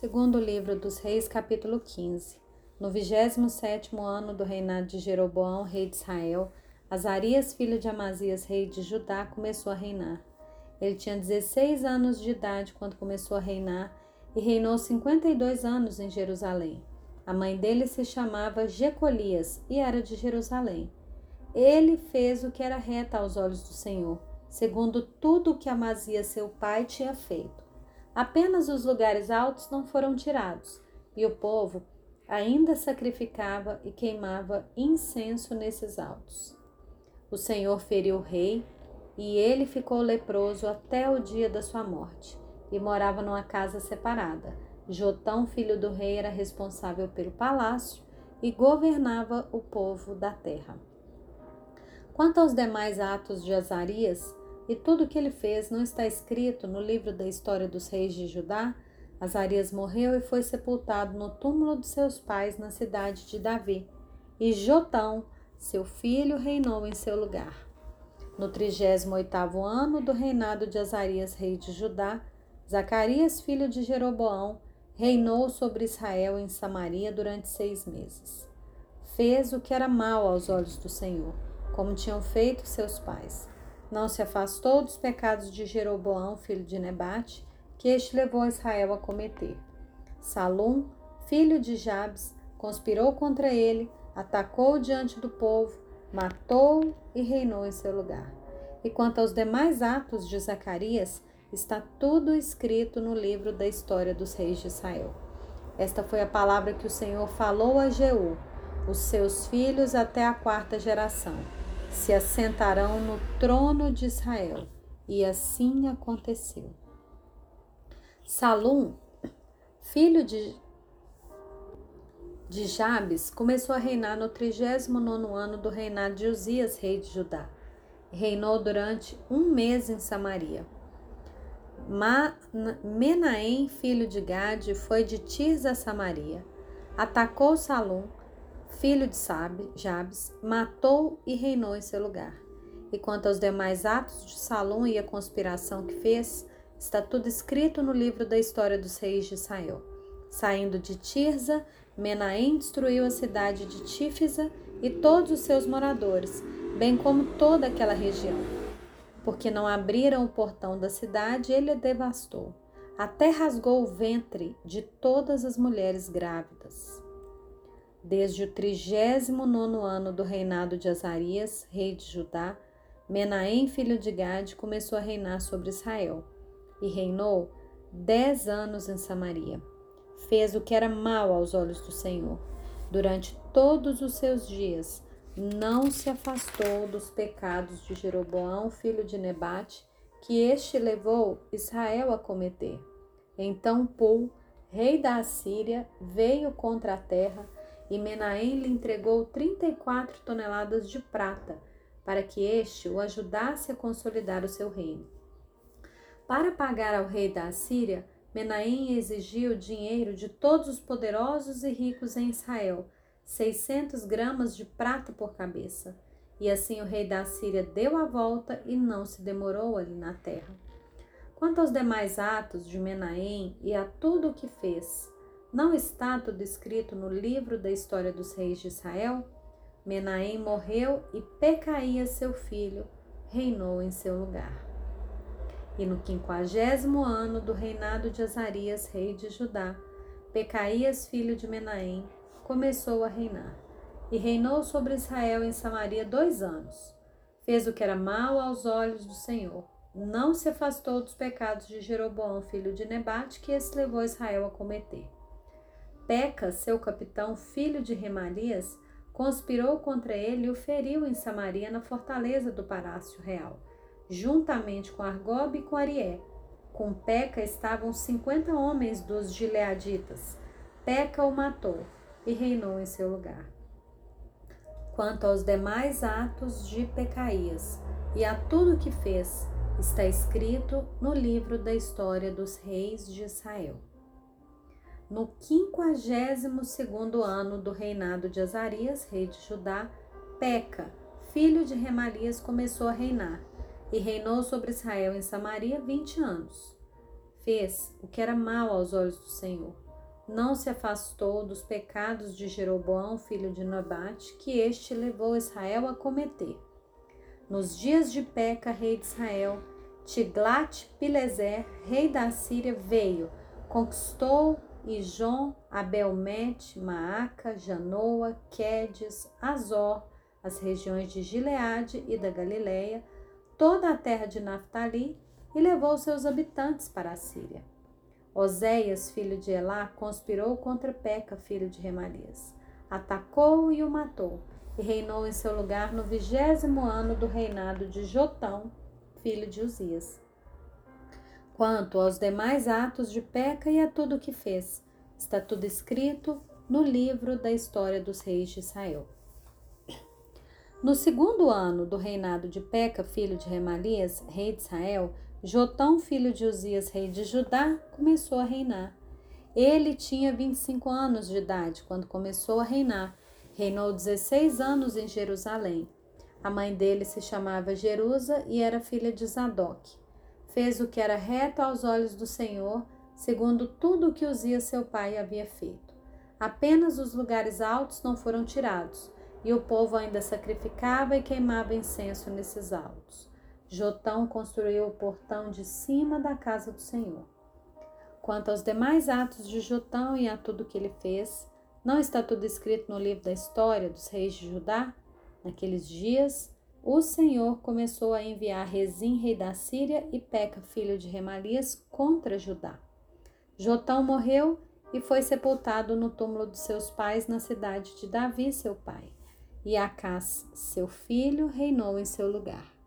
Segundo livro dos Reis, capítulo 15. No vigésimo sétimo ano do reinado de Jeroboão, rei de Israel, Azarias, filho de Amazias, rei de Judá, começou a reinar. Ele tinha 16 anos de idade quando começou a reinar e reinou 52 anos em Jerusalém. A mãe dele se chamava Jecolias e era de Jerusalém. Ele fez o que era reto aos olhos do Senhor, segundo tudo o que Amazias, seu pai, tinha feito. Apenas os lugares altos não foram tirados, e o povo ainda sacrificava e queimava incenso nesses altos. O Senhor feriu o rei, e ele ficou leproso até o dia da sua morte, e morava numa casa separada. Jotão, filho do rei, era responsável pelo palácio e governava o povo da terra. Quanto aos demais atos de Azarias, e tudo o que ele fez não está escrito no livro da história dos reis de Judá? Azarias morreu e foi sepultado no túmulo de seus pais na cidade de Davi. E Jotão, seu filho, reinou em seu lugar. No 38 ano do reinado de Azarias, rei de Judá, Zacarias, filho de Jeroboão, reinou sobre Israel em Samaria durante seis meses. Fez o que era mal aos olhos do Senhor, como tinham feito seus pais não se afastou dos pecados de Jeroboão, filho de Nebate, que este levou Israel a cometer. Salum, filho de Jabes, conspirou contra ele, atacou diante do povo, matou e reinou em seu lugar. E quanto aos demais atos de Zacarias, está tudo escrito no livro da história dos reis de Israel. Esta foi a palavra que o Senhor falou a Jeú, os seus filhos até a quarta geração se assentarão no trono de Israel. E assim aconteceu. Salum, filho de, de Jabes, começou a reinar no 39 ano do reinado de Uzias, rei de Judá. Reinou durante um mês em Samaria. Ma, Menahem, filho de Gade, foi de Tirza a Samaria. Atacou Salum filho de Sabe, Jabes, matou e reinou em seu lugar. E quanto aos demais atos de Salom e a conspiração que fez, está tudo escrito no livro da história dos reis de Israel. Saindo de Tirza, Menahem destruiu a cidade de Tífisa e todos os seus moradores, bem como toda aquela região. Porque não abriram o portão da cidade, ele a devastou. Até rasgou o ventre de todas as mulheres grávidas. Desde o trigésimo nono ano do reinado de Azarias, rei de Judá, Menahem, filho de Gade, começou a reinar sobre Israel e reinou dez anos em Samaria. Fez o que era mal aos olhos do Senhor. Durante todos os seus dias, não se afastou dos pecados de Jeroboão, filho de Nebate, que este levou Israel a cometer. Então Pul, rei da Assíria, veio contra a terra e Menahem lhe entregou 34 toneladas de prata, para que este o ajudasse a consolidar o seu reino. Para pagar ao rei da Assíria, Menahem exigiu dinheiro de todos os poderosos e ricos em Israel, 600 gramas de prata por cabeça. E assim o rei da Assíria deu a volta e não se demorou ali na terra. Quanto aos demais atos de Menahem e a tudo o que fez, não está tudo escrito no livro da história dos reis de Israel? Menahem morreu e Pecaía, seu filho, reinou em seu lugar. E no quinquagésimo ano do reinado de Azarias, rei de Judá, Pecaías, filho de Menahem, começou a reinar. E reinou sobre Israel em Samaria dois anos. Fez o que era mal aos olhos do Senhor. Não se afastou dos pecados de Jeroboão, filho de Nebate, que esse levou Israel a cometer. Peca, seu capitão, filho de Remalias, conspirou contra ele e o feriu em Samaria na fortaleza do Palácio Real, juntamente com Argob e com Arié. Com Peca estavam cinquenta homens dos gileaditas. Peca o matou e reinou em seu lugar. Quanto aos demais atos de Pecaías e a tudo que fez, está escrito no livro da história dos reis de Israel no quinquagésimo segundo ano do reinado de Azarias, rei de Judá, Peca, filho de Remalias, começou a reinar e reinou sobre Israel em Samaria vinte anos. Fez o que era mal aos olhos do Senhor. não se afastou dos pecados de Jeroboão, filho de Nabate, que este levou Israel a cometer. Nos dias de Peca, rei de Israel, Tiglat-Pileser, rei da Síria, veio, conquistou Ijon, Abelmet, Maaca, Janoa, Quedes, Azor, as regiões de Gileade e da Galileia, toda a terra de Naphtali e levou seus habitantes para a Síria. Oséias, filho de Elá, conspirou contra Peca, filho de Remalias. Atacou e o matou, e reinou em seu lugar no vigésimo ano do reinado de Jotão, filho de Uzias. Quanto aos demais atos de Peca e a tudo o que fez, está tudo escrito no livro da história dos reis de Israel. No segundo ano do reinado de Peca, filho de Remalias, rei de Israel, Jotão, filho de Uzias, rei de Judá, começou a reinar. Ele tinha 25 anos de idade quando começou a reinar. Reinou 16 anos em Jerusalém. A mãe dele se chamava Jerusa e era filha de Zadok. Fez o que era reto aos olhos do Senhor, segundo tudo o que Uzias seu pai havia feito. Apenas os lugares altos não foram tirados e o povo ainda sacrificava e queimava incenso nesses altos. Jotão construiu o portão de cima da casa do Senhor. Quanto aos demais atos de Jotão e a tudo que ele fez, não está tudo escrito no livro da história dos reis de Judá? Naqueles dias, o Senhor começou a enviar Rezim, rei da Síria, e Peca, filho de Remalias, contra Judá. Jotão morreu e foi sepultado no túmulo de seus pais na cidade de Davi, seu pai e Acás, seu filho, reinou em seu lugar.